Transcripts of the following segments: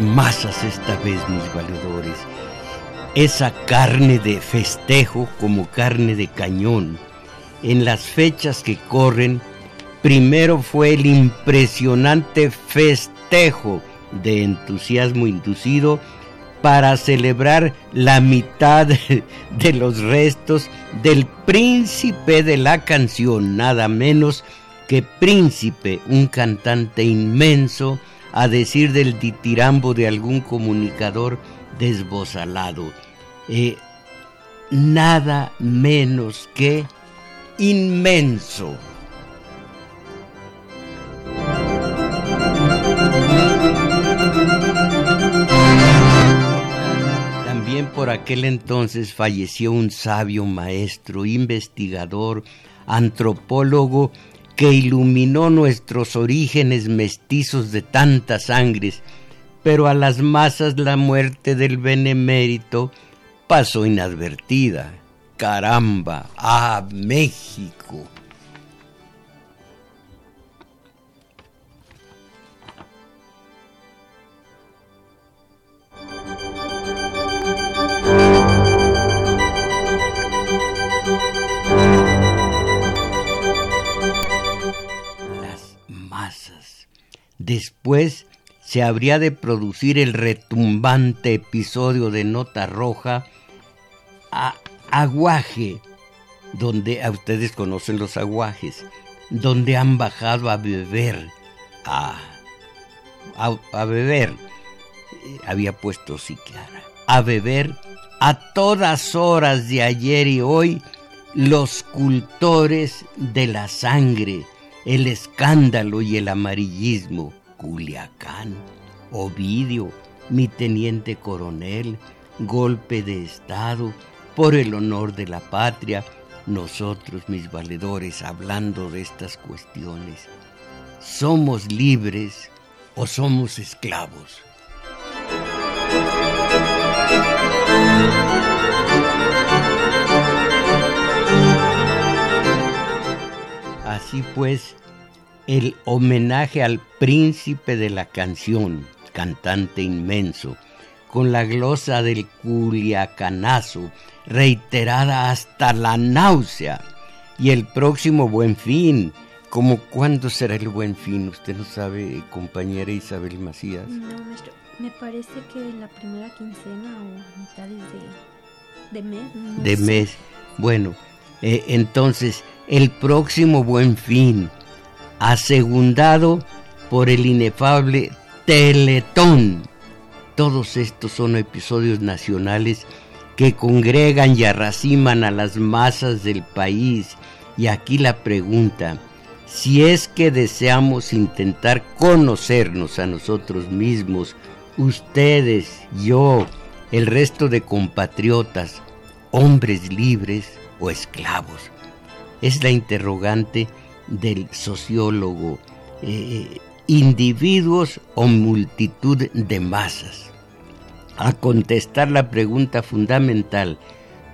Masas esta vez, mis valedores. Esa carne de festejo como carne de cañón. En las fechas que corren, primero fue el impresionante festejo de entusiasmo inducido para celebrar la mitad de los restos del príncipe de la canción, nada menos que príncipe, un cantante inmenso, a decir del ditirambo de algún comunicador desbozalado. Eh, nada menos que inmenso. También por aquel entonces falleció un sabio maestro, investigador, antropólogo que iluminó nuestros orígenes mestizos de tantas sangres, pero a las masas la muerte del benemérito pasó inadvertida. Caramba, ah, México. Después se habría de producir el retumbante episodio de Nota Roja Aguaje, donde a ustedes conocen los aguajes, donde han bajado a beber, a, a, beber, eh, había puesto sí a beber a todas horas de ayer y hoy los cultores de la sangre, el escándalo y el amarillismo, Culiacán, Ovidio, mi teniente coronel, golpe de Estado, por el honor de la patria, nosotros, mis valedores, hablando de estas cuestiones, ¿somos libres o somos esclavos? Así pues, el homenaje al príncipe de la canción, cantante inmenso, con la glosa del culiacanazo, reiterada hasta la náusea, y el próximo buen fin, como cuándo será el buen fin, usted no sabe, compañera Isabel Macías. No, maestro, me parece que la primera quincena o mitades de, de mes. de mes. Bueno, eh, entonces, el próximo buen fin, asegundado por el inefable Teletón. Todos estos son episodios nacionales que congregan y arraciman a las masas del país. Y aquí la pregunta, si es que deseamos intentar conocernos a nosotros mismos, ustedes, yo, el resto de compatriotas, hombres libres o esclavos, es la interrogante del sociólogo, eh, individuos o multitud de masas. A contestar la pregunta fundamental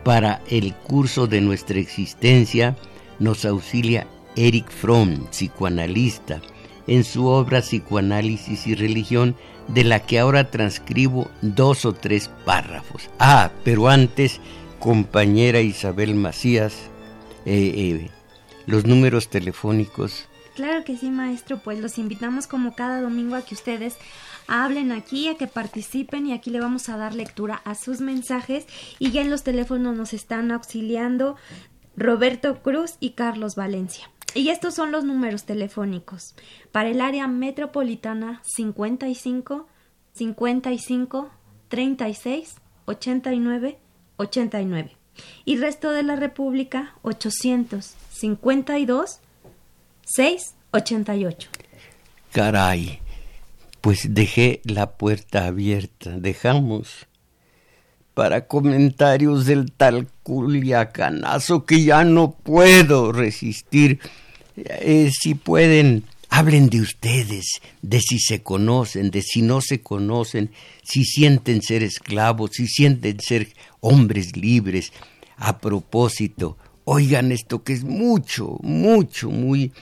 para el curso de nuestra existencia nos auxilia Eric Fromm, psicoanalista, en su obra Psicoanálisis y Religión, de la que ahora transcribo dos o tres párrafos. Ah, pero antes, compañera Isabel Macías, eh, eh, los números telefónicos. Claro que sí, maestro, pues los invitamos como cada domingo a que ustedes hablen aquí, a que participen y aquí le vamos a dar lectura a sus mensajes y ya en los teléfonos nos están auxiliando Roberto Cruz y Carlos Valencia. Y estos son los números telefónicos. Para el área metropolitana 55 55 36 89 89 y resto de la República 852 688. Caray, pues dejé la puerta abierta. Dejamos para comentarios del tal culiacanazo que ya no puedo resistir. Eh, si pueden, hablen de ustedes, de si se conocen, de si no se conocen, si sienten ser esclavos, si sienten ser hombres libres. A propósito, oigan esto que es mucho, mucho, muy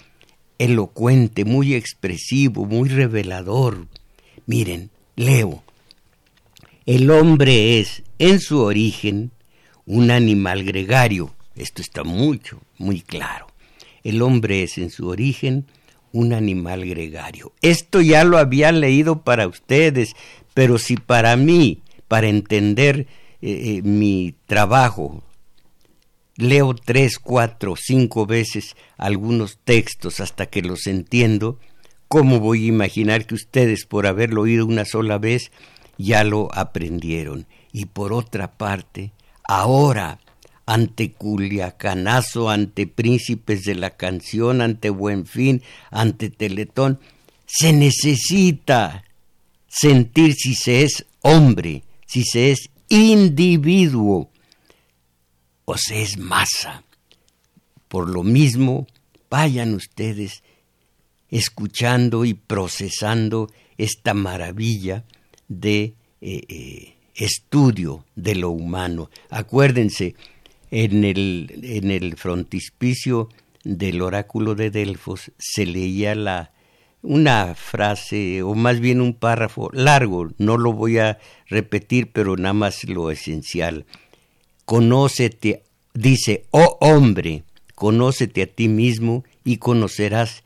elocuente, muy expresivo, muy revelador. Miren, leo. El hombre es, en su origen, un animal gregario. Esto está mucho, muy claro. El hombre es, en su origen, un animal gregario. Esto ya lo había leído para ustedes, pero si para mí, para entender eh, eh, mi trabajo, leo tres, cuatro, cinco veces algunos textos hasta que los entiendo, ¿cómo voy a imaginar que ustedes, por haberlo oído una sola vez, ya lo aprendieron? Y por otra parte, ahora, ante Culiacanazo, ante Príncipes de la Canción, ante Buenfin, ante Teletón, se necesita sentir si se es hombre, si se es individuo, se es masa. Por lo mismo, vayan ustedes escuchando y procesando esta maravilla de eh, eh, estudio de lo humano. Acuérdense, en el, en el frontispicio del oráculo de Delfos se leía la, una frase, o más bien un párrafo largo, no lo voy a repetir, pero nada más lo esencial conócete, dice, oh hombre, conócete a ti mismo y conocerás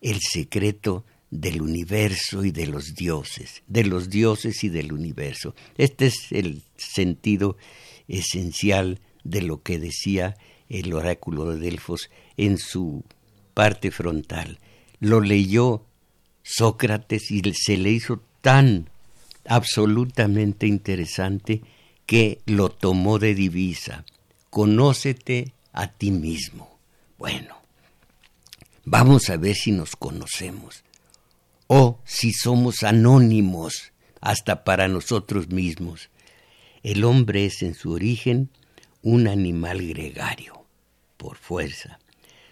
el secreto del universo y de los dioses, de los dioses y del universo. Este es el sentido esencial de lo que decía el oráculo de Delfos en su parte frontal. Lo leyó Sócrates y se le hizo tan absolutamente interesante que lo tomó de divisa. Conócete a ti mismo. Bueno, vamos a ver si nos conocemos o si somos anónimos hasta para nosotros mismos. El hombre es en su origen un animal gregario, por fuerza.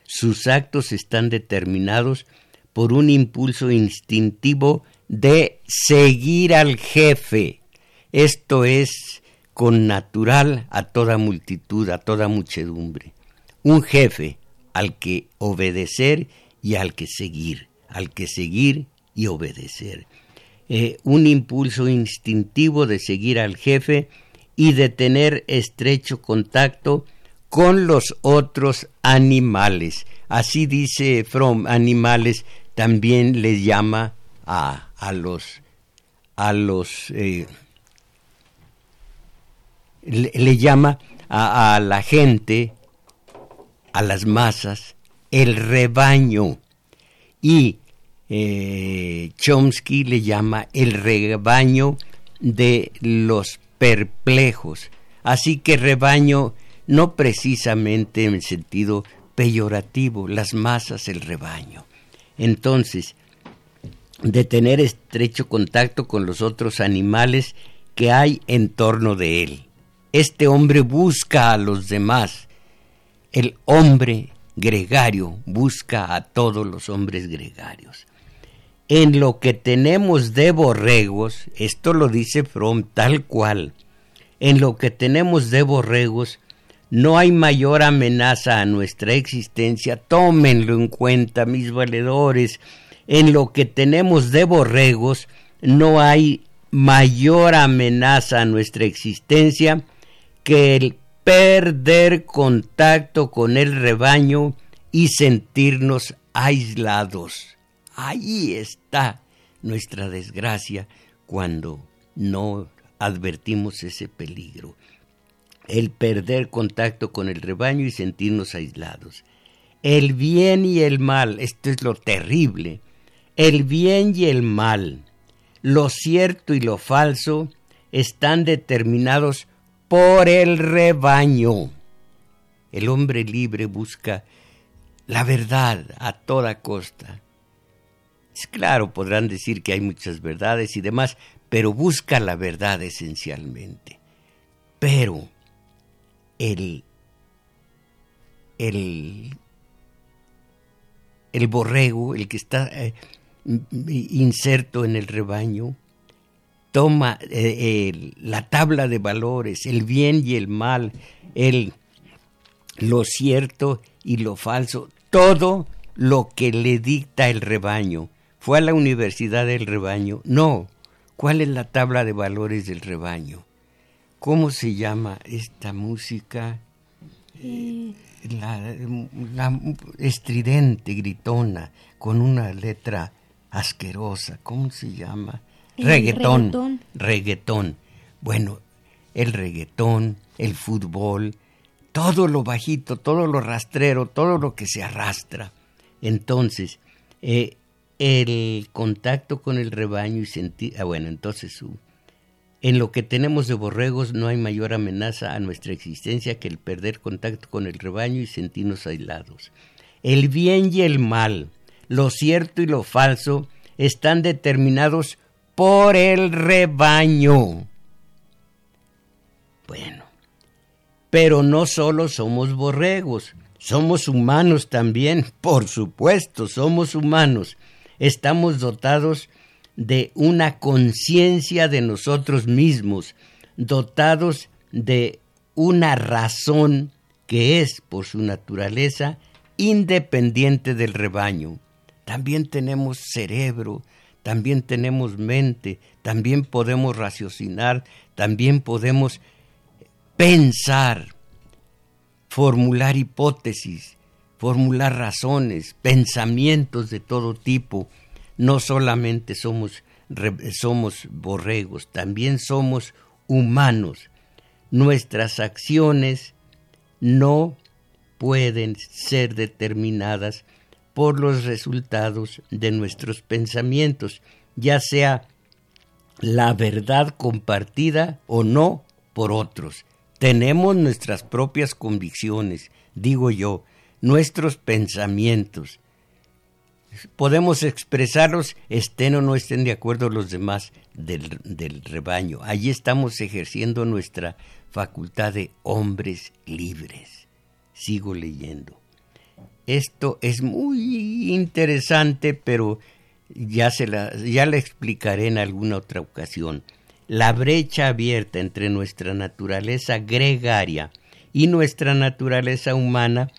Sus actos están determinados por un impulso instintivo de seguir al jefe. Esto es con natural a toda multitud, a toda muchedumbre. Un jefe al que obedecer y al que seguir, al que seguir y obedecer. Eh, un impulso instintivo de seguir al jefe y de tener estrecho contacto con los otros animales. Así dice Fromm, animales también les llama a, a los, a los eh, le, llama a, la gente, a las masas, el rebaño. Y eh, Chomsky le llama el rebaño de los perplejos. Así que rebaño no precisamente en el sentido peyorativo, las masas, el rebaño. Entonces, de tener estrecho contacto con los otros animales que hay en torno de él. Este hombre busca a los demás. El hombre gregario busca a todos los hombres gregarios. En lo que tenemos de borregos, esto lo dice Fromm tal cual, en lo que tenemos de borregos, no hay mayor amenaza a nuestra existencia, tómenlo en cuenta, mis valedores, en lo que tenemos de borregos, no hay mayor amenaza a nuestra existencia que el perder contacto con el rebaño y sentirnos aislados. Ahí está nuestra desgracia cuando no advertimos ese peligro. El perder contacto con el rebaño y sentirnos aislados. El bien y el mal, esto es lo terrible. El bien y el mal, lo cierto y lo falso, están determinados por el rebaño. El hombre libre busca la verdad a toda costa. Es claro, podrán decir que hay muchas verdades y demás, pero busca la verdad esencialmente. Pero el, el, el borrego, el que está eh, inserto en el rebaño, toma eh, la tabla de valores, el bien y el mal, el, lo cierto y lo falso, todo lo que le dicta el rebaño. ¿Fue a la universidad del rebaño? No. ¿Cuál es la tabla de valores del rebaño? ¿Cómo se llama esta música? Eh. La, estridente, gritona, con una letra asquerosa. ¿Cómo se llama? Reggaetón. Reggaetón. Bueno, el reggaetón, el fútbol, todo lo bajito, todo lo rastrero, todo lo que se arrastra. Entonces, eh, el contacto con el rebaño y sentir, ah, bueno, entonces su, en lo que tenemos de borregos no hay mayor amenaza a nuestra existencia que el perder contacto con el rebaño y sentirnos aislados. El bien y el mal, lo cierto y lo falso, están determinados por el rebaño. Bueno, pero no solo somos borregos, somos humanos también, por supuesto, somos humanos. Estamos dotados de una conciencia de nosotros mismos, dotados de una razón que es, por su naturaleza, independiente del rebaño. También tenemos cerebro, también tenemos mente, también podemos raciocinar, también podemos pensar, formular hipótesis, formular razones, pensamientos de todo tipo. No solamente somos, somos borregos, también somos humanos. Nuestras acciones no pueden ser determinadas por los resultados de nuestros pensamientos, ya sea la verdad compartida o no por otros. Tenemos nuestras propias convicciones, digo yo, nuestros pensamientos. Podemos expresarlos, estén o no estén de acuerdo los demás del, del rebaño. Allí estamos ejerciendo nuestra facultad de hombres libres. Sigo leyendo. Esto es muy interesante, pero ya, se la, ya la explicaré en alguna otra ocasión. La brecha abierta entre nuestra naturaleza gregaria y nuestra naturaleza humana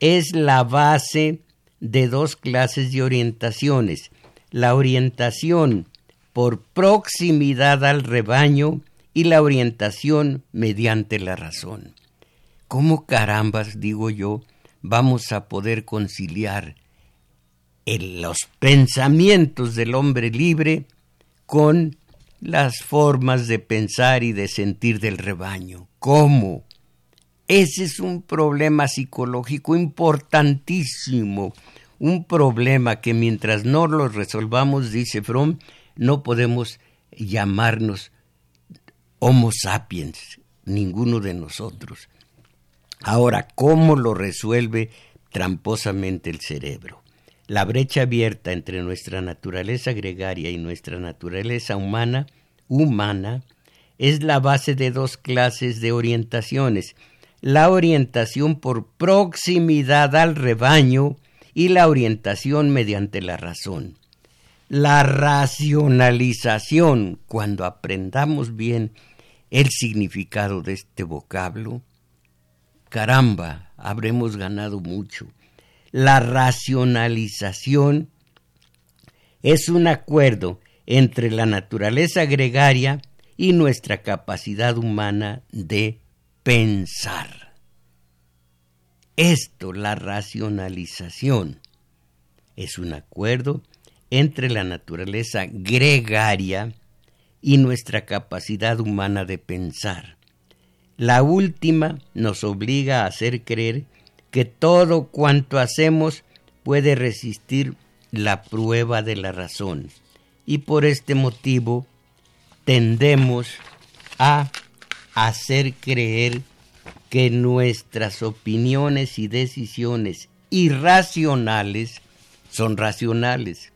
es la base de dos clases de orientaciones. La orientación por proximidad al rebaño y la orientación mediante la razón. ¿Cómo carambas, digo yo, vamos a poder conciliar los pensamientos del hombre libre con las formas de pensar y de sentir del rebaño. ¿Cómo? Ese es un problema psicológico importantísimo, un problema que mientras no lo resolvamos, dice Fromm, no podemos llamarnos Homo sapiens, ninguno de nosotros. Ahora, ¿cómo lo resuelve tramposamente el cerebro? La brecha abierta entre nuestra naturaleza gregaria y nuestra naturaleza humana, humana, es la base de dos clases de orientaciones, la orientación por proximidad al rebaño y la orientación mediante la razón. La racionalización, cuando aprendamos bien el significado de este vocablo, caramba, habremos ganado mucho. La racionalización es un acuerdo entre la naturaleza gregaria y nuestra capacidad humana de pensar. Esto, la racionalización, es un acuerdo entre la naturaleza gregaria y nuestra capacidad humana de pensar. La última nos obliga a hacer creer que todo cuanto hacemos puede resistir la prueba de la razón. Y por este motivo tendemos a hacer creer que nuestras opiniones y decisiones irracionales son racionales.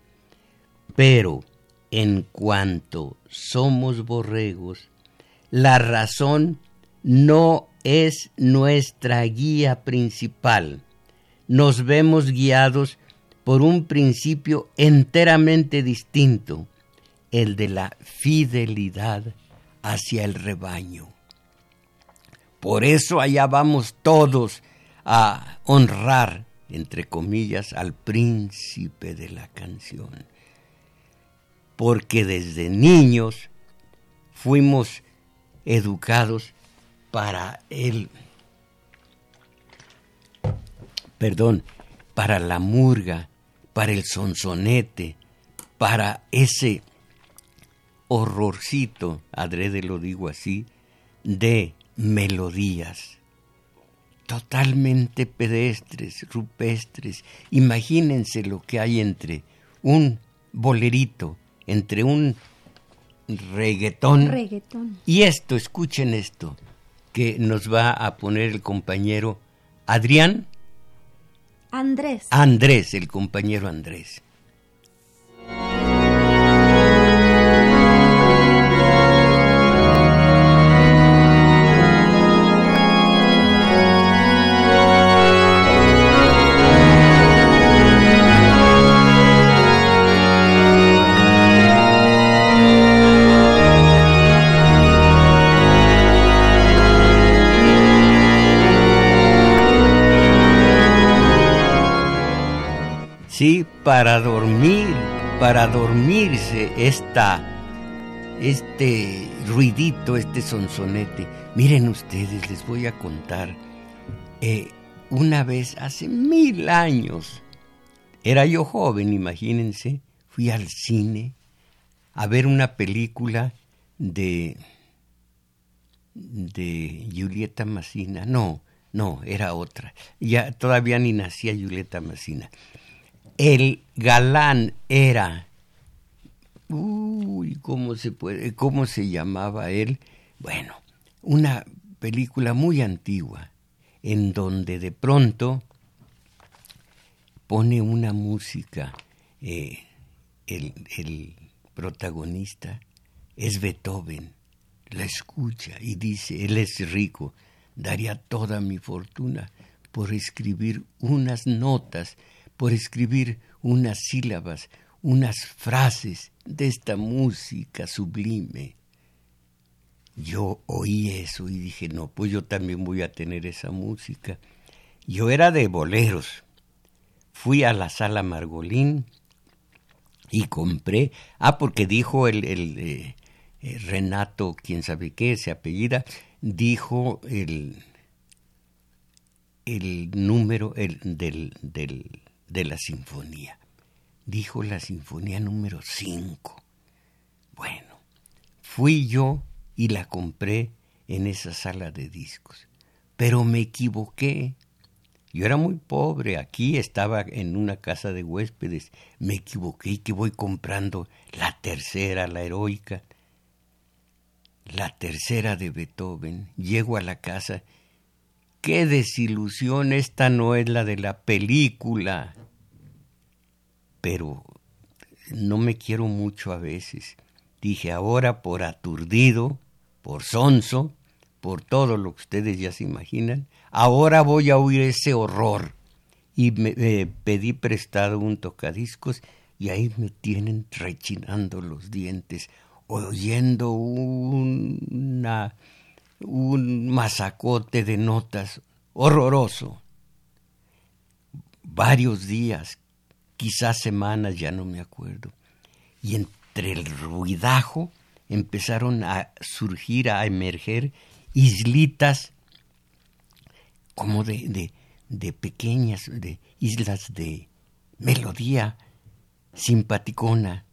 Pero en cuanto somos borregos, la razón no es nuestra guía principal. Nos vemos guiados por un principio enteramente distinto, el de la fidelidad hacia el rebaño. Por eso allá vamos todos a honrar, entre comillas, al príncipe de la canción. Porque desde niños fuimos educados para el, perdón, para la murga, para el sonsonete, para ese horrorcito, adrede lo digo así, de melodías totalmente pedestres, rupestres. Imagínense lo que hay entre un bolerito, entre un reggaetón. reggaetón. Y esto, escuchen esto, que nos va a poner el compañero Adrián. Andrés. Andrés, el compañero Andrés. Para dormir, para dormirse esta, este ruidito, este sonsonete. Miren ustedes, les voy a contar. Eh, una vez, hace mil años, era yo joven, imagínense, fui al cine a ver una película de de Julieta Massina. No, no, era otra. Ya todavía ni nacía Julieta Massina el galán era. Uy, ¿cómo se puede? ¿Cómo se llamaba él? Bueno, una película muy antigua, en donde de pronto pone una música, eh, el, el protagonista es Beethoven, la escucha y dice, él es rico, daría toda mi fortuna por escribir unas notas por escribir unas sílabas, unas frases de esta música sublime. Yo oí eso y dije, no, pues yo también voy a tener esa música. Yo era de boleros. Fui a la sala Margolín y compré, ah, porque dijo el, eh, eh, Renato, quién sabe qué, ese apellida, dijo el, el número el, del, del, de la sinfonía. Dijo la sinfonía número 5. Bueno, fui yo y la compré en esa sala de discos. Pero me equivoqué. Yo era muy pobre, aquí estaba en una casa de huéspedes. Me equivoqué y que voy comprando la tercera, la heroica. La tercera de Beethoven. Llego a la casa qué desilusión, esta no es la de la película. Pero no me quiero mucho a veces. Dije, ahora por aturdido, por sonso, por todo lo que ustedes ya se imaginan, ahora voy a oír ese horror. Y me pedí prestado un tocadiscos y ahí me tienen rechinando los dientes, oyendo una un masacote de notas horroroso. Varios días, quizás semanas, ya no me acuerdo. Y entre el ruidajo empezaron a surgir, a emerger islitas como de, de, de pequeñas, de islas de melodía simpaticona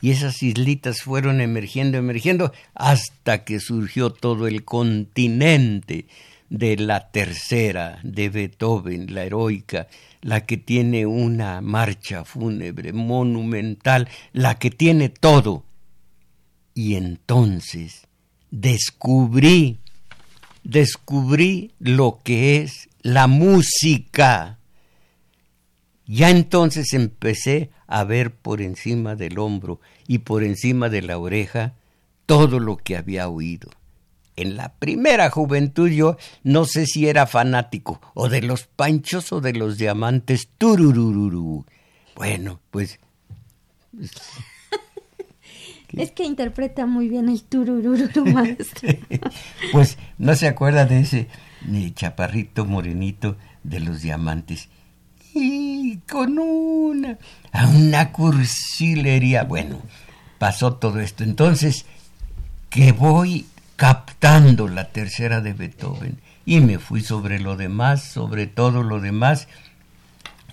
y esas islitas fueron emergiendo, emergiendo, hasta que surgió todo el continente de la tercera de Beethoven, la heroica, la que tiene una marcha fúnebre monumental, la que tiene todo. Y entonces descubrí, descubrí lo que es la música, Ya entonces empecé a ver por encima del hombro y por encima de la oreja todo lo que había oído. En la primera juventud yo no sé si era fanático o de los panchos o de los diamantes tururururu. Bueno, pues... Es que interpreta muy bien el tururururu, maestro. pues no se acuerda de ese chaparrito morenito de los diamantes y con una, una cursilería. Bueno, pasó todo esto. Entonces, que voy captando la tercera de Beethoven y me fui sobre lo demás, sobre todo lo demás,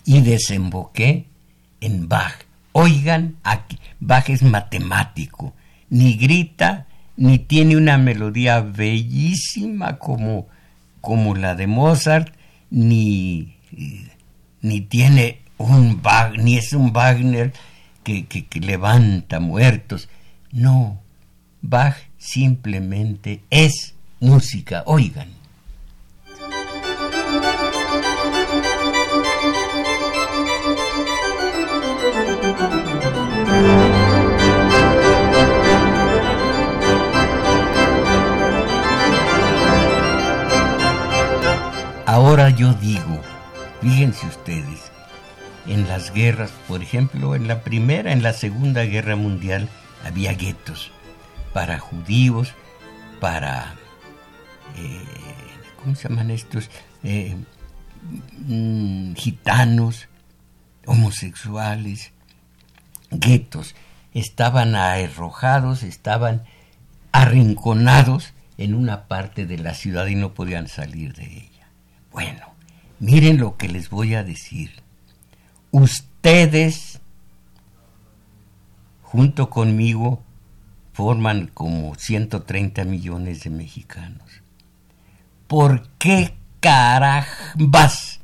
y desemboqué en Bach. Oigan, aquí, Bach es matemático, ni grita, ni tiene una melodía bellísima como, como la de Mozart, ni ni tiene un ni es un Wagner que, que levanta muertos. No, Bach simplemente es música. Oigan. Ahora yo digo, Fíjense ustedes, en las guerras, por ejemplo, en la Primera, en la Segunda Guerra Mundial, había guetos para judíos, para... Eh, ¿Cómo se llaman estos? Eh, mm, gitanos, homosexuales, guetos. Estaban arrojados, estaban arrinconados en una parte de la ciudad y no podían salir de ella. Bueno, Miren lo que les voy a decir. Ustedes, junto conmigo, forman como 130 millones de mexicanos. ¿Por qué carambas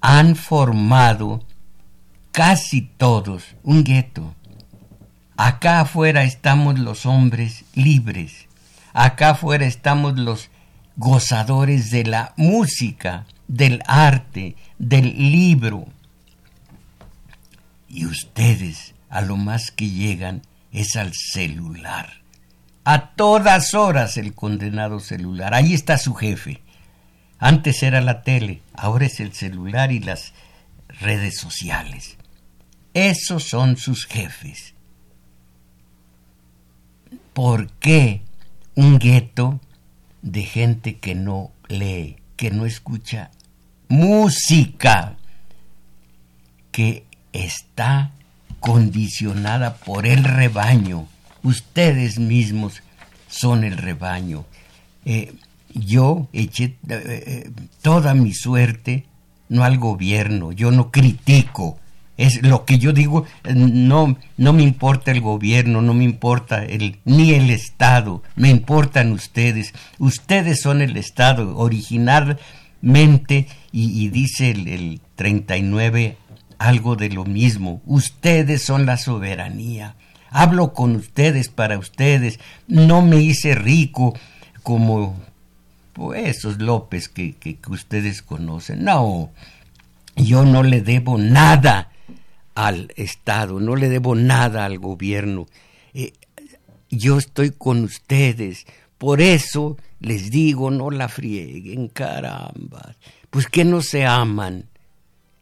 han formado casi todos un gueto? Acá afuera estamos los hombres libres. Acá afuera estamos los gozadores de la música, del arte, del libro. Y ustedes a lo más que llegan es al celular. A todas horas el condenado celular. Ahí está su jefe. Antes era la tele, ahora es el celular y las redes sociales. Esos son sus jefes. ¿Por qué un gueto de gente que no lee, que no escucha música, que está condicionada por el rebaño. Ustedes mismos son el rebaño. Eh, yo eché eh, eh, toda mi suerte, no al gobierno, yo no critico, es lo que yo digo, no, no me importa el gobierno, no me importa el, ni el Estado, me importan ustedes. Ustedes son el Estado originalmente y, dice el, el 39 algo de lo mismo. Ustedes son la soberanía. Hablo con ustedes para ustedes. No me hice rico como pues, esos López que, que, que ustedes conocen. No, yo no le debo nada al Estado, no le debo nada al gobierno. Eh, yo estoy con ustedes, por eso les digo, no la frieguen, caramba. Pues que no se aman,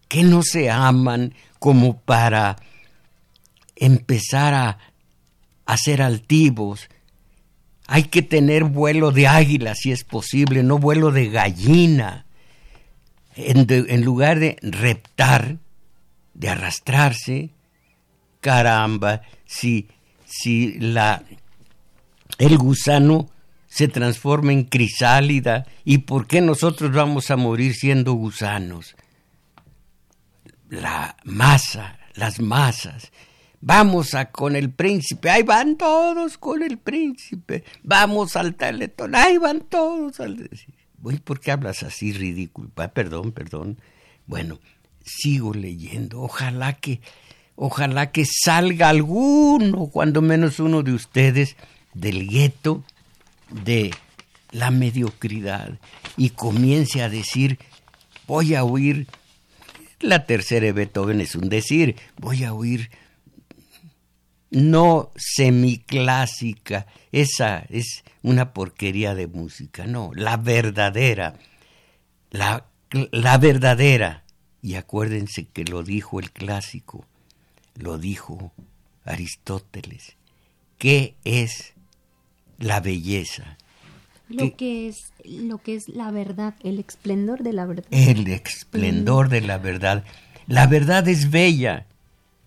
que no se aman como para empezar a, a ser altivos. Hay que tener vuelo de águila si es posible, no vuelo de gallina. En, en lugar de reptar, de arrastrarse. Caramba, si, si la, el gusano se transforma en crisálida, ¿y por qué nosotros vamos a morir siendo gusanos? La masa, las masas. Vamos a con el príncipe, ahí van todos con el príncipe. Vamos al teletón, ahí van todos al... ¿Por qué hablas así ridículo? Perdón, perdón. Bueno, sigo leyendo. Ojalá que, ojalá que salga alguno, cuando menos uno de ustedes, del gueto de la mediocridad y comience a decir, voy a oír La tercera Beethoven es un decir, voy a oír no semiclásica, esa es una porquería de música, no, la verdadera, la, la verdadera. Y acuérdense que lo dijo el clásico, lo dijo Aristóteles. ¿Qué es la belleza? Lo que es lo que es la verdad, el esplendor de la verdad. El esplendor de la verdad. La verdad es bella.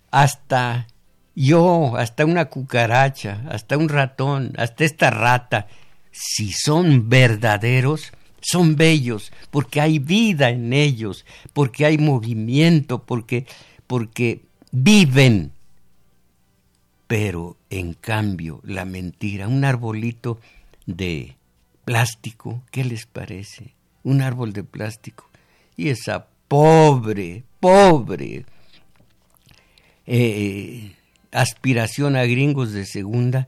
Hasta yo, hasta una cucaracha, hasta un ratón, hasta esta rata, si son verdaderos, son bellos, porque hay vida en ellos, porque hay movimiento, porque, porque viven. Pero en cambio, la mentira, un arbolito de plástico, ¿qué les parece? Un árbol de plástico. Y esa pobre, pobre eh, aspiración a gringos de segunda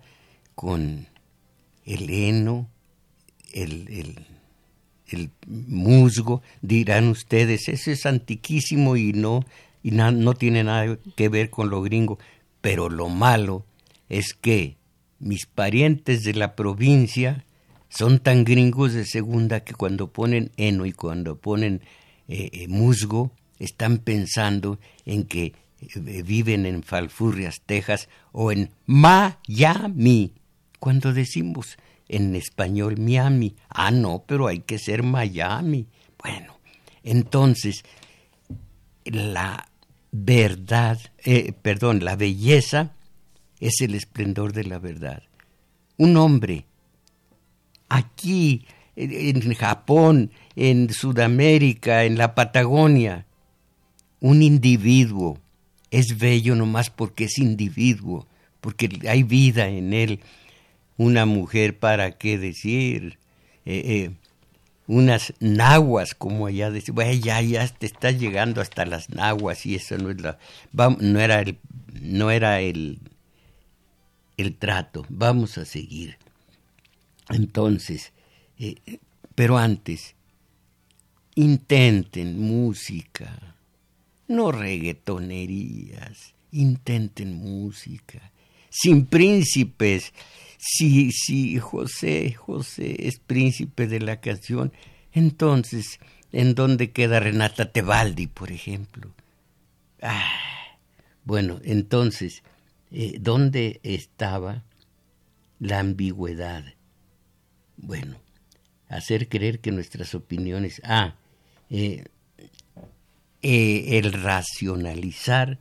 con el heno, el, el, musgo, dirán ustedes, eso es antiquísimo y no, y no tiene nada que ver con lo gringo. Pero lo malo es que mis parientes de la provincia son tan gringos de segunda que cuando ponen heno y cuando ponen eh, eh, musgo, están pensando en que eh, viven en Falfurrias, Texas o en Miami. Cuando decimos en español Miami, ah, no, pero hay que ser Miami. Bueno, entonces, la verdad, perdón, la belleza es el esplendor de la verdad. Un hombre aquí, en Japón, en Sudamérica, en la Patagonia. Un individuo es bello nomás porque es individuo, porque hay vida en él. Una mujer, ¿para qué decir? Eh, eh, unas nahuas, como allá decía, bueno, ya, ya te estás llegando hasta las nahuas y eso no es la, no era el, no era el, el trato, vamos a seguir. Entonces, eh, pero antes, intenten música, no reggaetonerías, intenten música, sin príncipes. Si, si José, José es príncipe de la canción, entonces, ¿en dónde queda Renata Tebaldi, por ejemplo? Ah, bueno, entonces, eh, ¿dónde estaba la ambigüedad? Bueno, hacer creer que nuestras opiniones... Ah, eh, eh, el racionalizar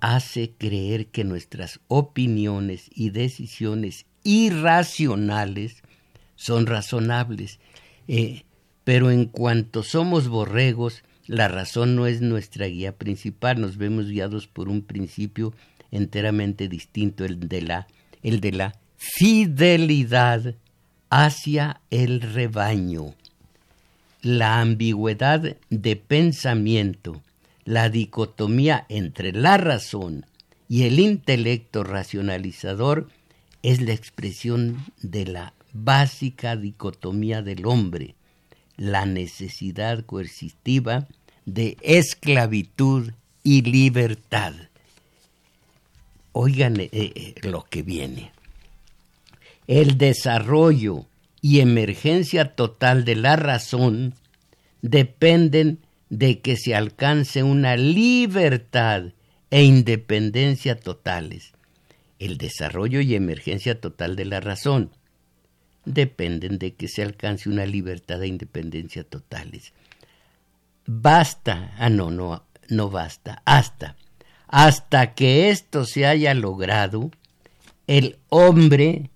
hace creer que nuestras opiniones y decisiones irracionales son razonables. Eh, pero en cuanto somos borregos, la razón no es nuestra guía principal, nos vemos guiados por un principio enteramente distinto, el de la, el de la fidelidad hacia el rebaño. La ambigüedad de pensamiento, la dicotomía entre la razón y el intelecto racionalizador es la expresión de la básica dicotomía del hombre, la necesidad coercitiva de esclavitud y libertad. Oigan eh, eh, lo que viene el desarrollo y emergencia total de la razón dependen de que se alcance una libertad e independencia totales. El desarrollo y emergencia total de la razón dependen de que se alcance una libertad e independencia totales. Basta, ah no, no, no basta, hasta, hasta que esto se haya logrado, el hombre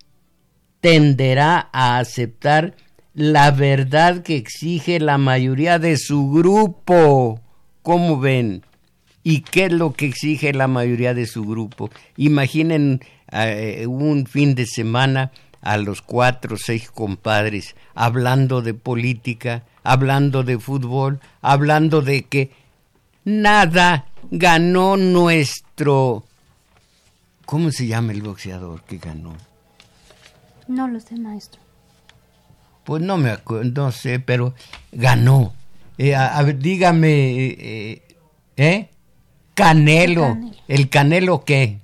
tenderá a aceptar la verdad que exige la mayoría de su grupo. ¿Cómo ven? ¿Y qué es lo que exige la mayoría de su grupo? Imaginen eh, un fin de semana a los cuatro o seis compadres hablando de política, hablando de fútbol, hablando de que nada ganó nuestro... ¿Cómo se llama el boxeador que ganó? No lo sé, maestro. Pues no me acuerdo, no sé, pero ganó. Eh, a, ver, dígame, eh, ¿Eh? Canelo. ¿El canelo, qué?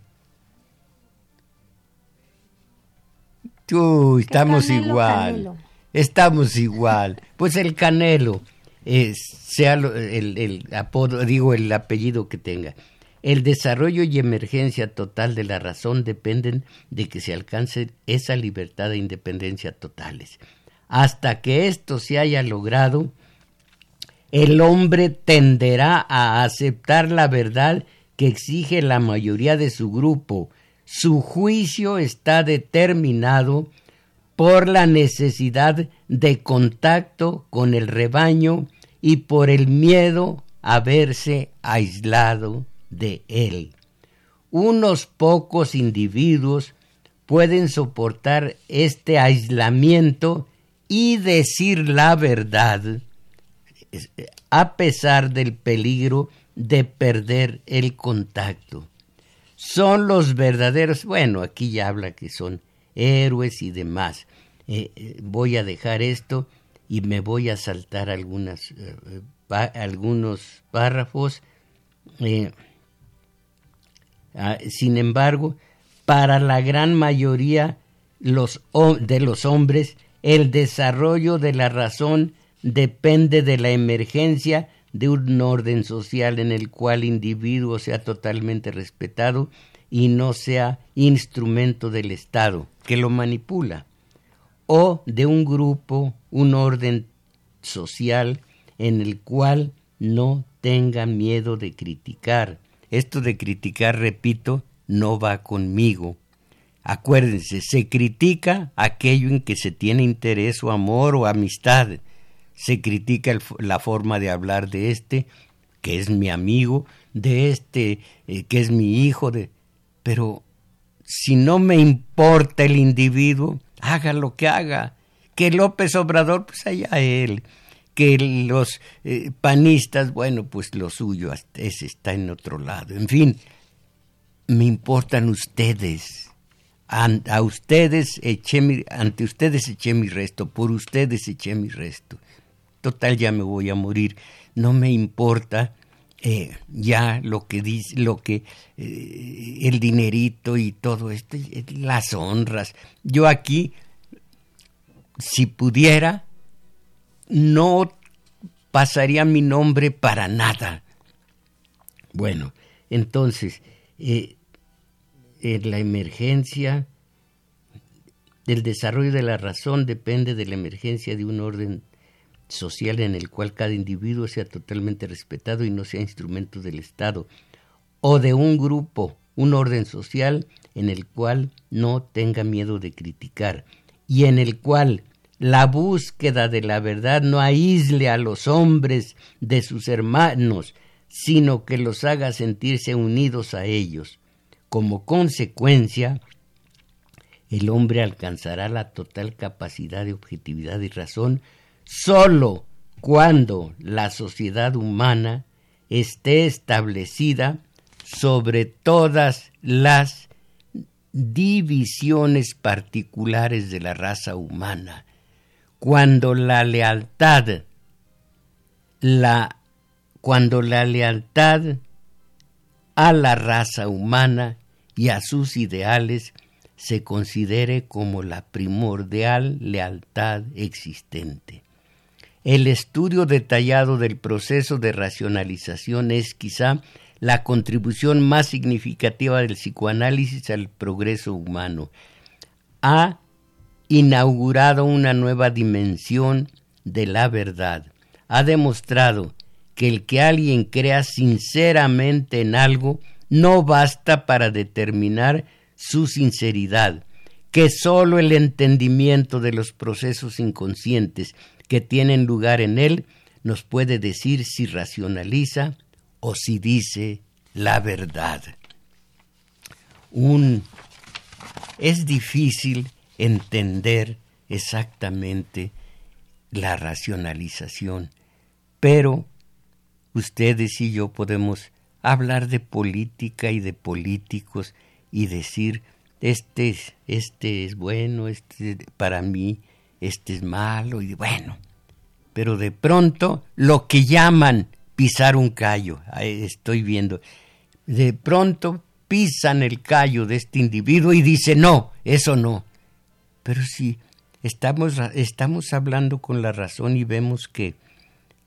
Uy, estamos igual. Estamos igual. Pues el canelo, eh, sea el, el apodo, digo el apellido que tenga. El desarrollo y emergencia total de la razón dependen de que se alcance esa libertad e independencia totales. Hasta que esto se haya logrado, el hombre tenderá a aceptar la verdad que exige la mayoría de su grupo. Su juicio está determinado por la necesidad de contacto con el rebaño y por el miedo a verse aislado de él. Unos pocos individuos pueden soportar este aislamiento y decir la verdad a pesar del peligro de perder el contacto. Son los verdaderos, bueno, aquí ya habla que son héroes y demás. Eh, eh, voy a dejar esto y me voy a saltar eh, algunos párrafos. Ah, sin embargo, para la gran mayoría los, de los hombres, el desarrollo de la razón depende de la emergencia de un orden social en el cual el individuo sea totalmente respetado y no sea instrumento del Estado que lo manipula, o de un grupo, un orden social en el cual no tenga miedo de criticar. Esto de criticar, repito, no va conmigo. Acuérdense, se critica aquello en que se tiene interés o amor o amistad se critica la forma de hablar de este, que es mi amigo, de este, eh, que es mi hijo, de... pero si no me importa el individuo, haga lo que haga. Que López Obrador, pues allá él. Que los eh, panistas, bueno, pues lo suyo, está en otro lado. En fin, me importan ustedes. A ustedes eché ante ustedes eché mi resto, por ustedes eché mi resto total ya me voy a morir, no me importa eh, ya lo que dice, lo que eh, el dinerito y todo esto, las honras. Yo aquí, si pudiera, no pasaría mi nombre para nada. Bueno, entonces, eh, en la emergencia, el desarrollo de la razón depende de la emergencia de un orden social en el cual cada individuo sea totalmente respetado y no sea instrumento del Estado, o de un grupo, un orden social en el cual no tenga miedo de criticar y en el cual la búsqueda de la verdad no aísle a los hombres de sus hermanos, sino que los haga sentirse unidos a ellos. Como consecuencia, el hombre alcanzará la total capacidad de objetividad y razón Solo cuando la sociedad humana esté establecida sobre todas las divisiones particulares de la raza humana, cuando la lealtad, la, cuando la lealtad a la raza humana y a sus ideales se considere como la primordial lealtad existente. El estudio detallado del proceso de racionalización es quizá la contribución más significativa del psicoanálisis al progreso humano. Ha inaugurado una nueva dimensión de la verdad. Ha demostrado que el que alguien crea sinceramente en algo no basta para determinar su sinceridad, que sólo el entendimiento de los procesos inconscientes que tienen lugar en él nos puede decir si racionaliza o si dice la verdad. Un es difícil entender exactamente la racionalización, pero ustedes y yo podemos hablar de política y de políticos y decir este es, este es bueno, este para mí este es malo y bueno, pero de pronto lo que llaman pisar un callo. estoy viendo. De pronto pisan el callo de este individuo y dice, no, eso no. Pero si estamos, estamos hablando con la razón y vemos que,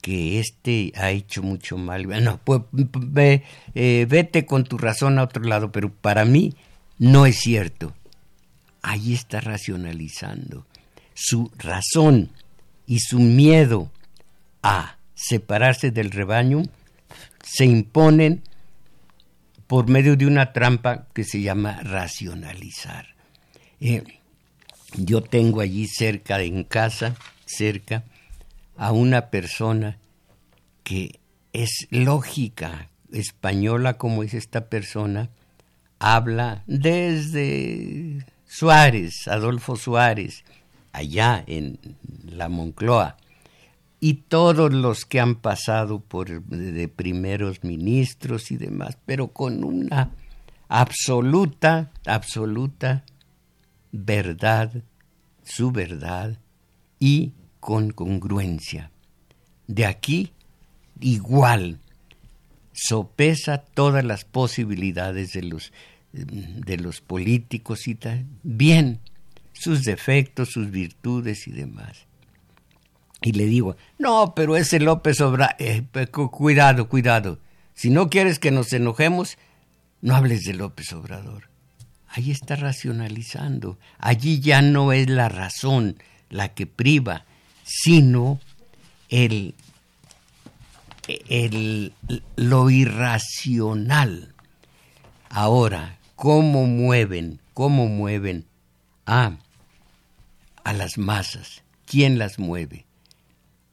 que este ha hecho mucho mal. Bueno, pues ve, eh, vete con tu razón a otro lado, pero para mí no es cierto. Ahí está racionalizando. Su razón y su miedo a separarse del rebaño se imponen por medio de una trampa que se llama racionalizar. Eh, yo tengo allí cerca, en casa, cerca, a una persona que es lógica, española como es esta persona, habla desde Suárez, Adolfo Suárez, allá en la Moncloa, y todos los que han pasado por de primeros ministros y demás, pero con una absoluta, absoluta verdad, su verdad y con congruencia. De aquí, igual, sopesa todas las posibilidades de los, de los políticos y tal, bien, sus defectos, sus virtudes y demás. Y le digo, no, pero ese López Obrador, eh, cuidado, cuidado, si no quieres que nos enojemos, no hables de López Obrador. Ahí está racionalizando, allí ya no es la razón la que priva, sino el, el, lo irracional. Ahora, ¿cómo mueven, cómo mueven a, a las masas? ¿Quién las mueve?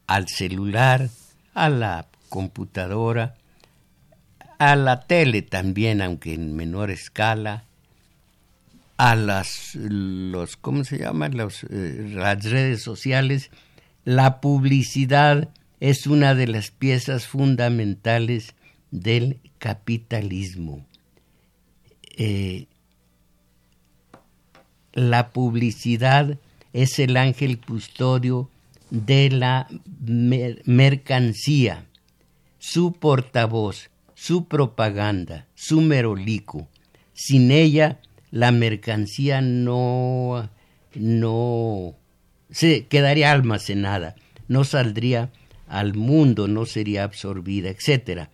al celular, a la computadora, a la tele también, aunque en menor escala, a las los ¿cómo se llaman? Eh, las redes sociales, la publicidad es una de las piezas fundamentales del capitalismo. Eh, la publicidad es el ángel custodio de la mercancía, su portavoz, su propaganda, su merolico. Sin ella, la mercancía no, no se quedaría almacenada, no saldría al mundo, no sería absorbida, etc.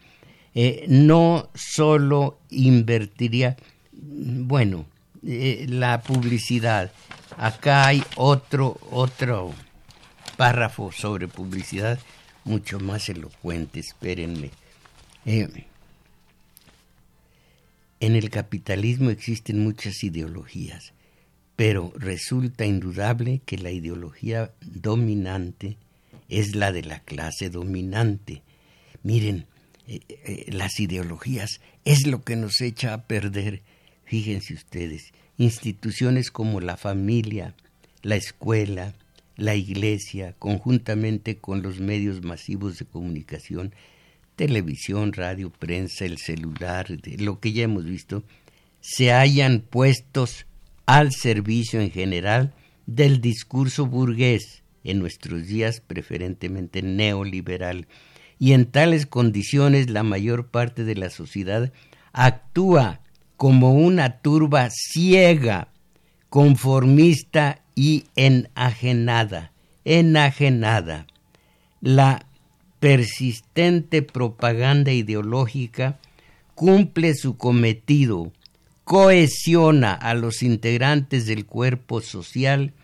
Eh, no solo invertiría, bueno, eh, la publicidad. Acá hay otro, otro párrafo sobre publicidad mucho más elocuente, espérenme. Eh, en el capitalismo existen muchas ideologías, pero resulta indudable que la ideología dominante es la de la clase dominante. Miren, eh, eh, las ideologías es lo que nos echa a perder. Fíjense ustedes, instituciones como la familia, la escuela, la Iglesia, conjuntamente con los medios masivos de comunicación, televisión, radio, prensa, el celular, lo que ya hemos visto, se hayan puestos al servicio en general del discurso burgués, en nuestros días preferentemente neoliberal, y en tales condiciones la mayor parte de la sociedad actúa como una turba ciega, conformista y enajenada, enajenada. La persistente propaganda ideológica cumple su cometido, cohesiona a los integrantes del cuerpo social,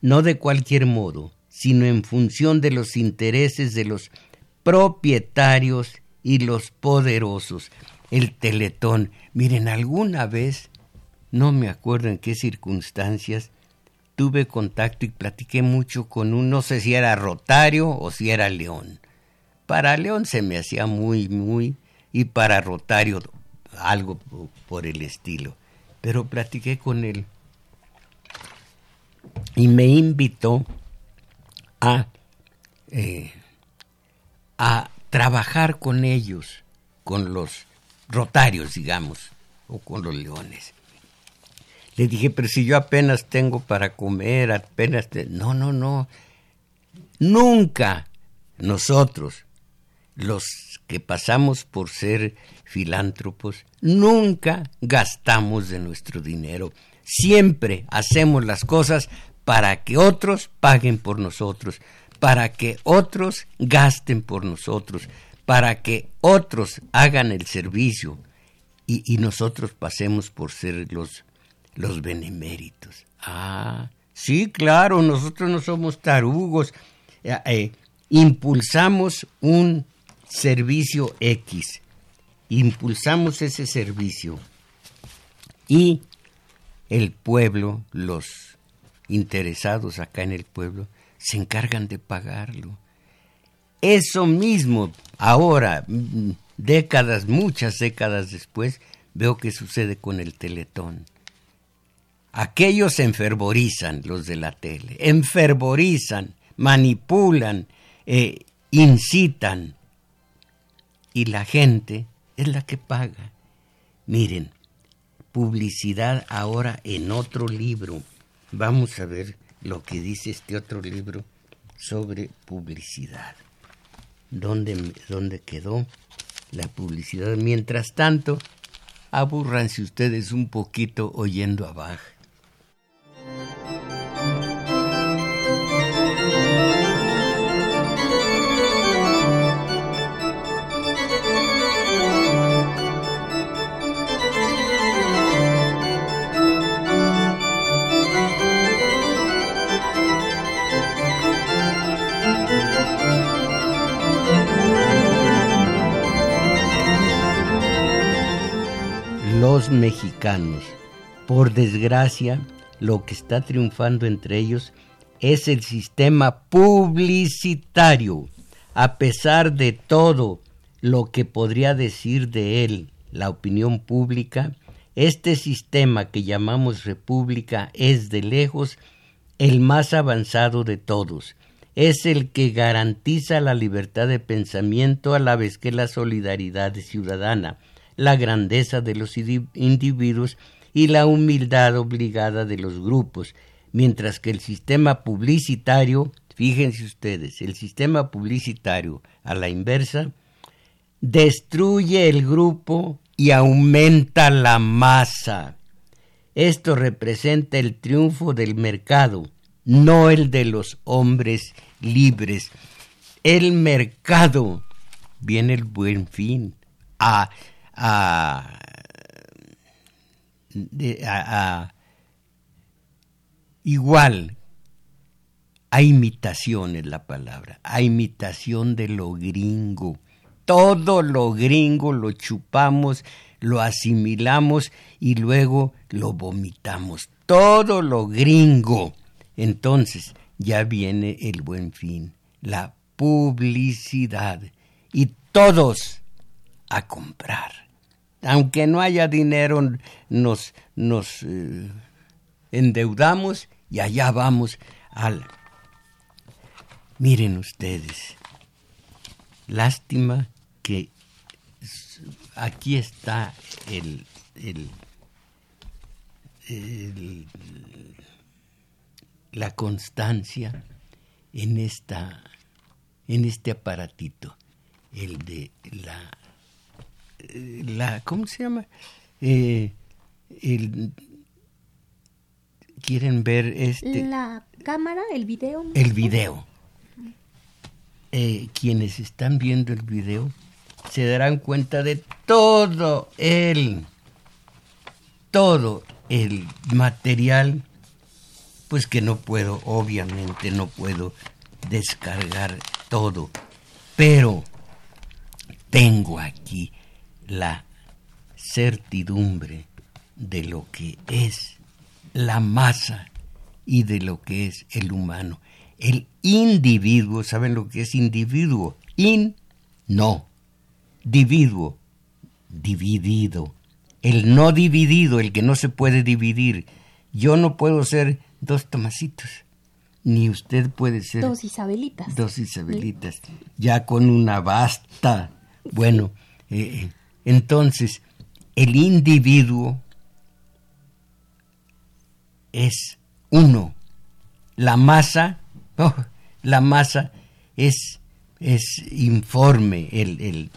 no de cualquier modo, sino en función de los intereses de los propietarios y los poderosos. El teletón. Miren, alguna vez, no me acuerdo en qué circunstancias, tuve contacto y platiqué mucho con un, no sé si era Rotario o si era León. Para León se me hacía muy, muy, y para Rotario algo por el estilo. Pero platiqué con él y me invitó a, eh, a trabajar con ellos, con los rotarios, digamos, o con los leones. Le dije, pero si yo apenas tengo para comer, apenas... No, no, no. Nunca nosotros los que pasamos por ser filántropos, nunca gastamos de nuestro dinero. Siempre hacemos las cosas para que otros paguen por nosotros, para que otros gasten por nosotros, para que otros hagan el servicio y, nosotros pasemos por ser los, los beneméritos. Ah, sí, claro, nosotros no somos tarugos. Eh, eh, impulsamos un servicio X, impulsamos ese servicio y el pueblo, los interesados acá en el pueblo, se encargan de pagarlo. Eso mismo, ahora, mm, décadas, muchas décadas después, veo que sucede con el teletón. Aquellos enfervorizan, los de la tele, enfervorizan, manipulan, eh, incitan, y la gente es la que paga. Miren, publicidad ahora en otro libro. Vamos a ver lo que dice este otro libro sobre publicidad. ¿Dónde, dónde quedó la publicidad? Mientras tanto, aburranse ustedes un poquito oyendo abajo. Los mexicanos. Por desgracia, lo que está triunfando entre ellos es el sistema publicitario. A pesar de todo lo que podría decir de él la opinión pública, este sistema que llamamos república es de lejos el más avanzado de todos. Es el que garantiza la libertad de pensamiento a la vez que la solidaridad ciudadana la grandeza de los individuos y la humildad obligada de los grupos, mientras que el sistema publicitario, fíjense ustedes, el sistema publicitario a la inversa, destruye el grupo y aumenta la masa. Esto representa el triunfo del mercado, no el de los hombres libres. El mercado viene el buen fin a a, igual a imitación es la palabra, a imitación de lo gringo. Todo lo gringo lo chupamos, lo asimilamos y luego lo vomitamos. Todo lo gringo. Entonces ya viene el buen fin, la publicidad. Y todos a comprar aunque no haya dinero, nos, nos eh, endeudamos y allá vamos al... Miren ustedes, lástima que aquí está el, el, la constancia en esta en este aparatito el de la la, ¿cómo se llama? Eh, quieren ver este la cámara el video. El video. Eh, quienes están viendo el video se darán cuenta de todo el todo el material pues que no puedo obviamente no puedo descargar todo pero tengo aquí la certidumbre de lo que es la masa y de lo que es el humano. El individuo, ¿saben lo que es individuo? In, no. Dividuo, dividido. El no dividido, el que no se puede dividir. Yo no puedo ser dos tomasitos, ni usted puede ser... Dos Isabelitas. Dos Isabelitas, ya con una basta. Bueno, eh, eh entonces, el individuo es uno. La masa, la masa es es informe el,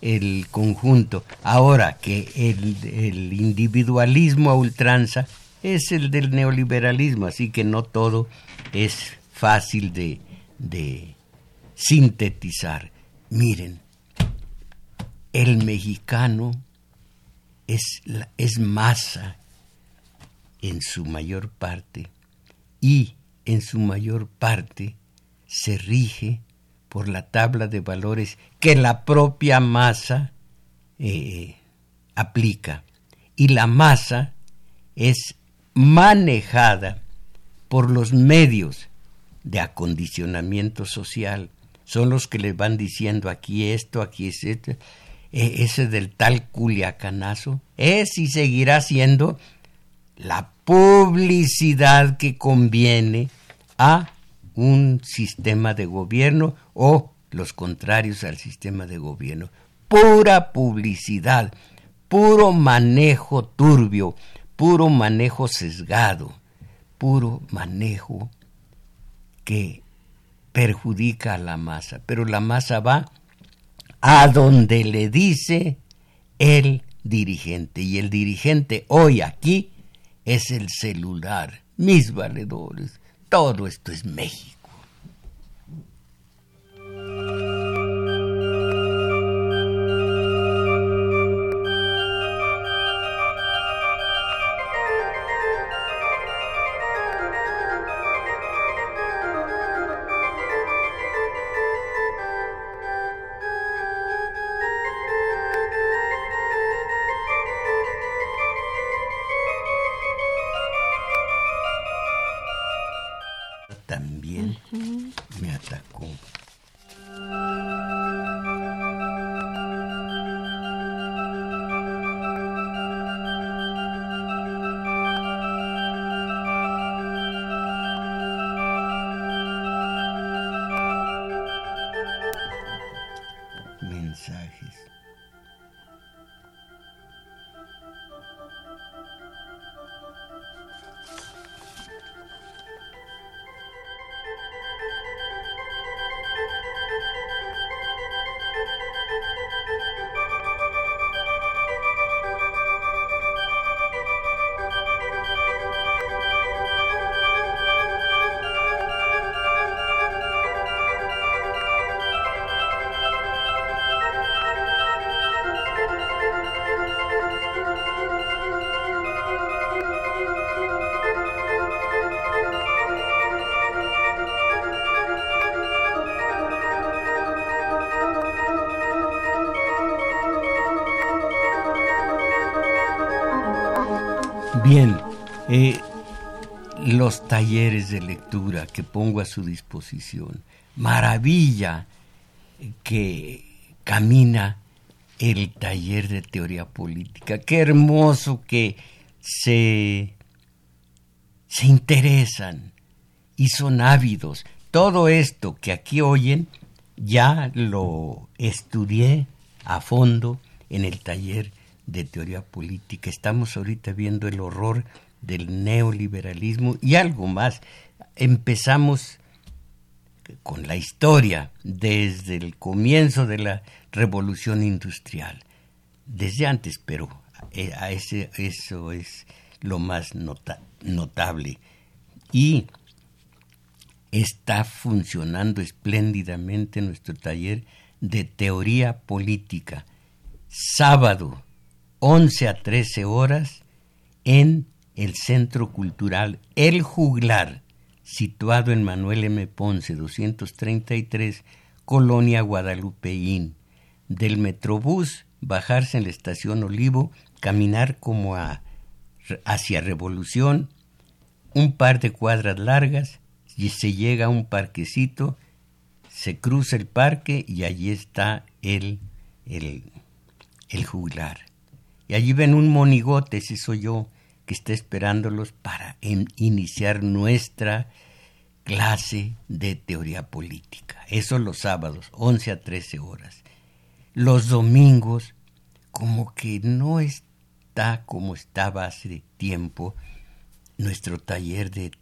el, conjunto. Ahora que el, individualismo a ultranza es el del neoliberalismo, así que no todo es fácil de, de sintetizar. Miren, el mexicano es, masa en su mayor parte y en su mayor parte se rige por la tabla de valores que la propia masa eh, aplica. Y la masa es manejada por los medios de acondicionamiento social. Son los que le van diciendo aquí esto, aquí es esto. E, ese del tal culiacanazo es y seguirá siendo la publicidad que conviene a un sistema de gobierno o los contrarios al sistema de gobierno. Pura publicidad, puro manejo turbio, puro manejo sesgado, puro manejo que perjudica a la masa. Pero la masa va a donde le dice el dirigente. Y el dirigente hoy aquí es el celular. Mis valedores, todo esto es México. Talleres de lectura que pongo a su disposición. Maravilla que camina el taller de teoría política. Qué hermoso que se, se interesan y son ávidos. Todo esto que aquí oyen ya lo estudié a fondo en el taller de teoría política. Estamos ahorita viendo el horror del neoliberalismo y algo más. Empezamos con la historia desde el comienzo de la revolución industrial, desde antes, pero eh, a ese, eso es lo más notable. Y está funcionando espléndidamente nuestro taller de teoría política. Sábado 11 a 13 horas en el Centro Cultural El Juglar, situado en Manuel M. Ponce 233, Colonia Guadalupeín. Del Metrobús, bajarse en la estación Olivo, caminar como a, hacia Revolución, un par de cuadras largas, y se llega a un parquecito, se cruza el parque y allí está el, el, el juglar. Y allí ven un monigote, ese soy yo, está esperándolos para iniciar nuestra clase de teoría política. Eso los sábados, 11 a 13 horas. Los domingos, como que no está como estaba hace tiempo nuestro taller de,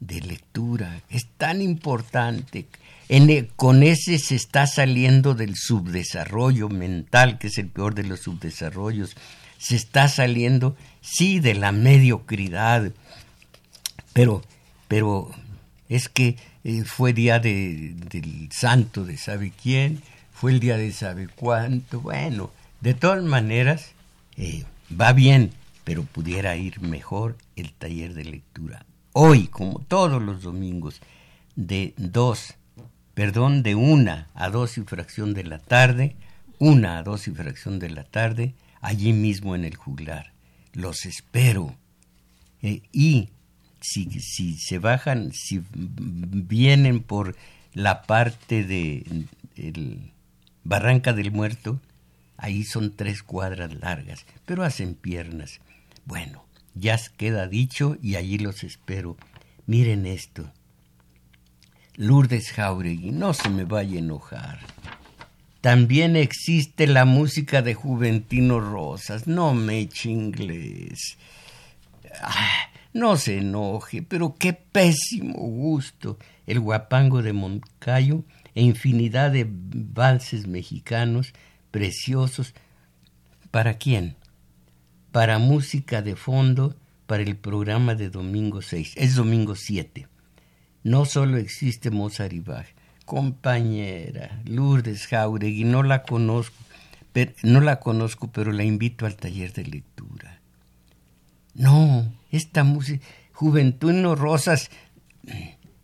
de lectura. Es tan importante. E, con ese se está saliendo del subdesarrollo mental, que es el peor de los subdesarrollos. Se está saliendo, sí, de la mediocridad. Pero, pero es que eh, fue día de, del santo de sabe quién, fue el día de sabe cuánto. Bueno, de todas maneras, eh, va bien, pero pudiera ir mejor el taller de lectura. Hoy, como todos los domingos, de dos, perdón, de una a dos y fracción de la tarde, una a dos y fracción de la tarde, allí mismo en el juglar. Los espero. Eh, y si, si se bajan, si vienen por la parte de el Barranca del Muerto, ahí son tres cuadras largas, pero hacen piernas. Bueno, ya queda dicho y allí los espero. Miren esto. Lourdes Jauregui, no se me vaya a enojar. También existe la música de Juventino Rosas, no me eche inglés. Ah, no se enoje, pero qué pésimo gusto. El guapango de Moncayo e infinidad de valses mexicanos preciosos. ¿Para quién? Para música de fondo para el programa de domingo 6. Es domingo 7. No solo existe Mozart y Bach. Compañera, Lourdes Jauregui, no la conozco, pero, no la conozco, pero la invito al taller de lectura. No, esta música, Juventud no Rosas,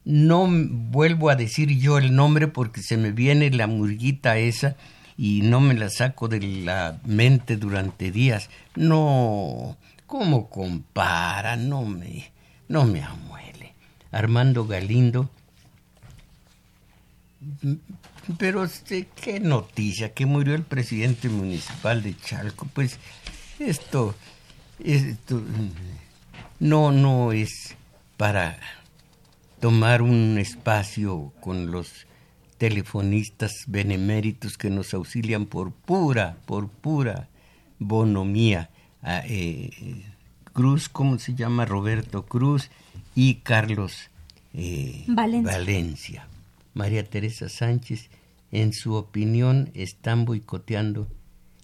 no vuelvo a decir yo el nombre porque se me viene la murguita esa y no me la saco de la mente durante días. No, ¿cómo compara? No me, no me amuele. Armando Galindo. Pero este, qué noticia, que murió el presidente municipal de Chalco. Pues esto, esto no, no es para tomar un espacio con los telefonistas beneméritos que nos auxilian por pura, por pura bonomía. Ah, eh, Cruz, ¿cómo se llama? Roberto Cruz y Carlos eh, Valencia. María Teresa Sánchez, en su opinión, están boicoteando,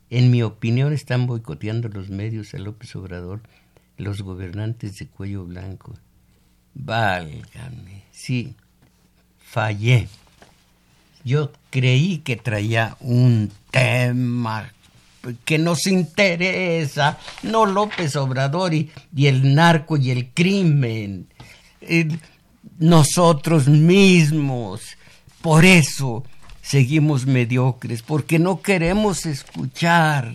en mi opinión, están boicoteando los medios a López Obrador, los gobernantes de cuello blanco. Válgame, sí, fallé. Yo creí que traía un tema que nos interesa, no López Obrador y, el narco y el crimen, nosotros mismos. Por eso seguimos mediocres, porque no queremos escuchar.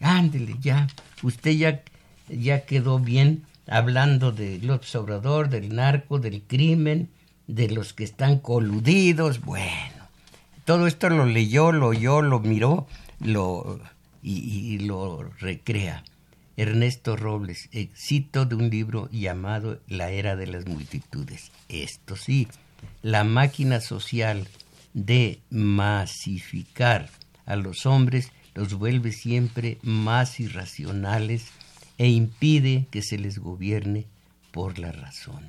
Ándele, ya, usted ya, ya quedó bien hablando de López Obrador, del narco, del crimen, de los que están coludidos. Bueno, todo esto lo leyó, lo oyó, lo miró, lo y, lo recrea. Ernesto Robles, cito de un libro llamado La Era de las Multitudes. Esto sí, la máquina social de masificar a los hombres los vuelve siempre más irracionales e impide que se les gobierne por la razón.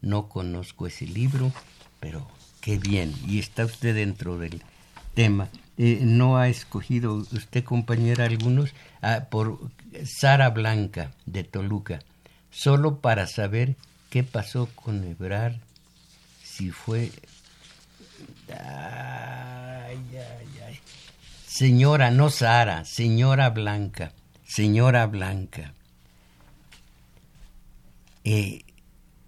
No conozco ese libro, pero qué bien. Y está usted dentro del tema. Eh, no ha escogido usted, compañera, algunos, ah, por Sara Blanca de Toluca, solo para saber qué pasó con Ebrar, si fue... Ay, ay. Señora, no Sara, señora Blanca, señora Blanca. Eh,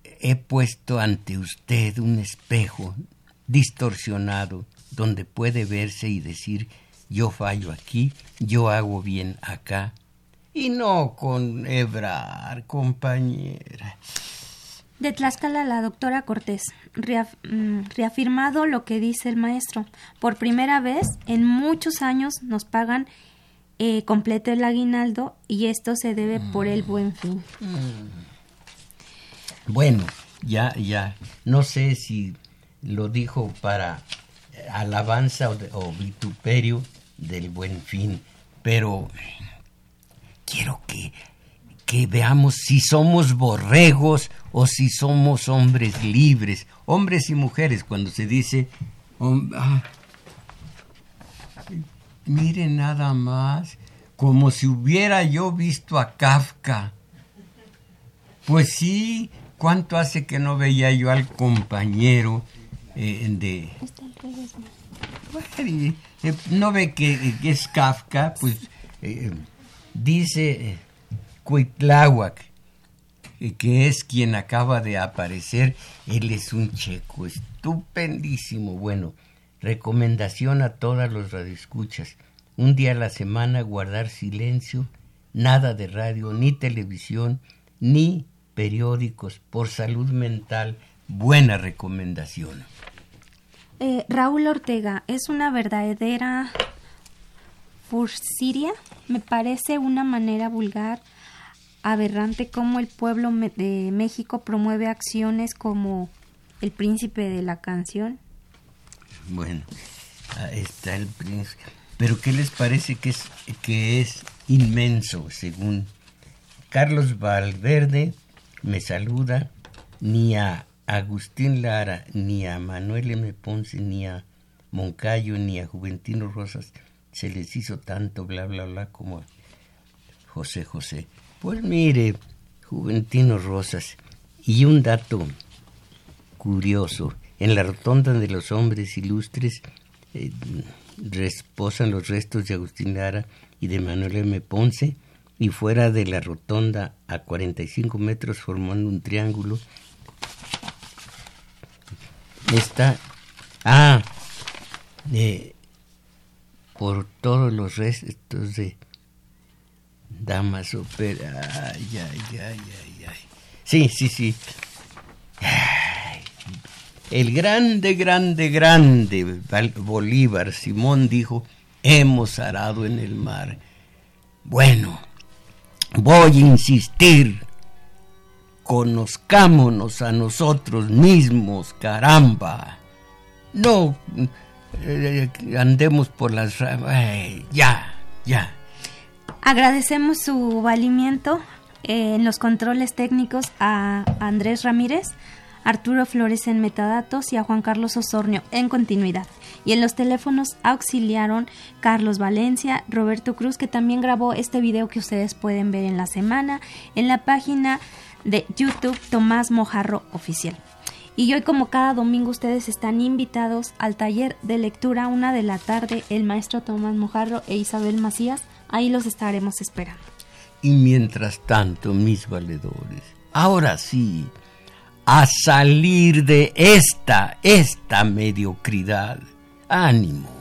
he puesto ante usted un espejo distorsionado donde puede verse y decir yo fallo aquí, yo hago bien acá, y no con hebrar, compañera. De Tlaxcala, la doctora Cortés, mm, reafirmado lo que dice el maestro. Por primera vez en muchos años nos pagan eh, completo el aguinaldo y esto se debe por el buen fin. Mm. Bueno, ya, ya, no sé si lo dijo para alabanza o, vituperio del buen fin, pero quiero que, que veamos si somos borregos o si somos hombres libres, hombres y mujeres, cuando se dice, ah, mire nada más, como si hubiera yo visto a Kafka. Pues sí, ¿cuánto hace que no veía yo al compañero eh, de... Eh, no ve que, es Kafka, pues eh, dice Cuitláhuac, que es quien acaba de aparecer, él es un checo estupendísimo. Bueno, recomendación a todas los radioescuchas. Un día a la semana guardar silencio, nada de radio, ni televisión, ni periódicos por salud mental. Buena recomendación. Eh, Raúl Ortega, es una verdadera fursiria. Me parece una manera vulgar, aberrante, como el pueblo de México promueve acciones como el príncipe de la canción. Bueno, ahí está el príncipe. Pero ¿qué les parece que es, que es inmenso, según Carlos Valverde me saluda, ni a Agustín Lara, ni a Manuel M. Ponce, ni a Moncayo, ni a Juventino Rosas se les hizo tanto bla bla bla como a José José. Pues mire, Juventino Rosas, y un dato curioso, en la rotonda de los hombres ilustres eh, reposan los restos de Agustín Lara y de Manuel M. Ponce, y fuera de la rotonda a 45 metros formando un triángulo está, ah, por todos los restos de damas opera, ay, ay, ay, ay, ay. Sí, sí, sí. El grande, grande, grande Bolívar Simón dijo, hemos arado en el mar. Bueno, voy a insistir conozcámonos a nosotros mismos, caramba. No eh, andemos por las... ya, ya. Agradecemos su valimiento en los controles técnicos a Andrés Ramírez, Arturo Flores en metadatos y a Juan Carlos Osornio en continuidad. Y en los teléfonos auxiliaron Carlos Valencia, Roberto Cruz, que también grabó este video que ustedes pueden ver en la semana en la página de YouTube Tomás Mojarro Oficial. Y hoy como cada domingo ustedes están invitados al taller de lectura una de la tarde, el maestro Tomás Mojarro e Isabel Macías, ahí los estaremos esperando. Y mientras tanto, mis valedores, ahora sí, a salir de esta, esta mediocridad, ánimo